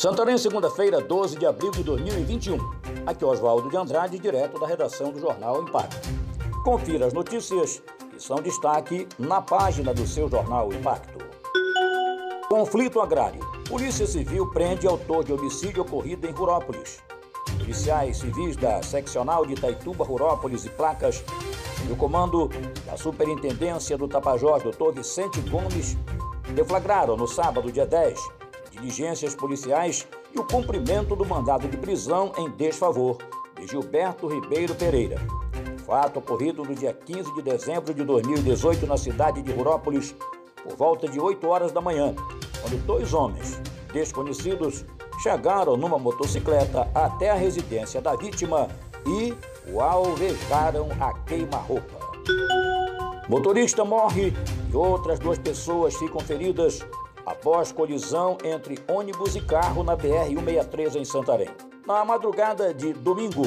Santarém, segunda-feira, 12 de abril de 2021. Aqui é Oswaldo de Andrade, direto da redação do jornal Impacto. Confira as notícias que são destaque na página do seu jornal Impacto. Conflito agrário. Polícia Civil prende autor de homicídio ocorrido em Rurópolis. Policiais civis da seccional de Itaituba, Rurópolis e Placas, no comando da Superintendência do Tapajós, Dr. Vicente Gomes, deflagraram no sábado, dia 10, diligências policiais e o cumprimento do mandado de prisão em desfavor de Gilberto Ribeiro Pereira. Fato ocorrido no dia 15 de dezembro de 2018 na cidade de Rurópolis, por volta de 8 horas da manhã, quando dois homens desconhecidos chegaram numa motocicleta até a residência da vítima e o alvejaram a queima-roupa. Motorista morre e outras duas pessoas ficam feridas após colisão entre ônibus e carro na BR-163 em Santarém. Na madrugada de domingo,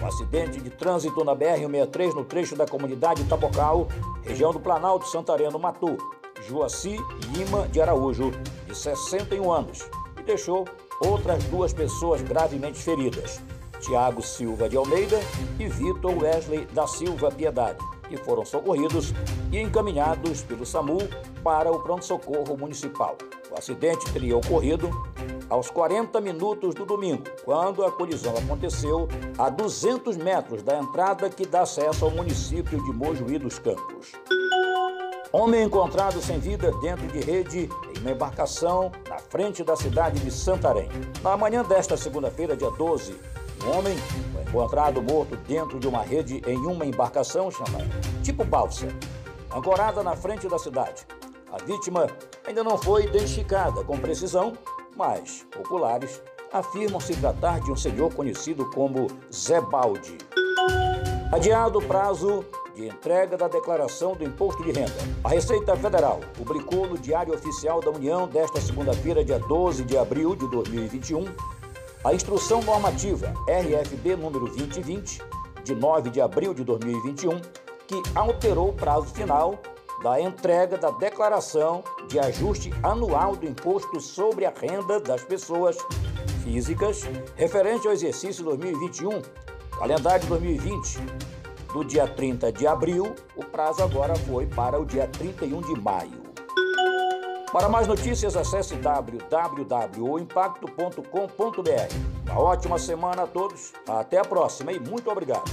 um acidente de trânsito na BR-163 no trecho da comunidade Tabocal, região do Planalto Santareno, matou Joaci Lima de Araújo, de 61 anos, e deixou outras duas pessoas gravemente feridas, Tiago Silva de Almeida e Vitor Wesley da Silva Piedade, que foram socorridos e encaminhados pelo SAMU para o pronto-socorro municipal. O acidente teria ocorrido aos 40 minutos do domingo, quando a colisão aconteceu a 200 metros da entrada que dá acesso ao município de Mojuí dos Campos. Homem encontrado sem vida dentro de rede em uma embarcação na frente da cidade de Santarém. Na manhã desta segunda-feira, dia 12, um homem foi encontrado morto dentro de uma rede em uma embarcação chamada tipo balsa, ancorada na frente da cidade. A vítima ainda não foi identificada com precisão, mas populares afirmam se tratar de um senhor conhecido como Zé Balde. Adiado o prazo de entrega da declaração do imposto de renda. A Receita Federal publicou no Diário Oficial da União desta segunda-feira, dia 12 de abril de 2021, a instrução normativa RFB número 2020, de 9 de abril de 2021, que alterou o prazo final da entrega da declaração de ajuste anual do imposto sobre a renda das pessoas físicas referente ao exercício 2021, calendário 2020. Do dia 30 de abril, o prazo agora foi para o dia 31 de maio. Para mais notícias, acesse www.impacto.com.br. Uma ótima semana a todos, até a próxima e muito obrigado.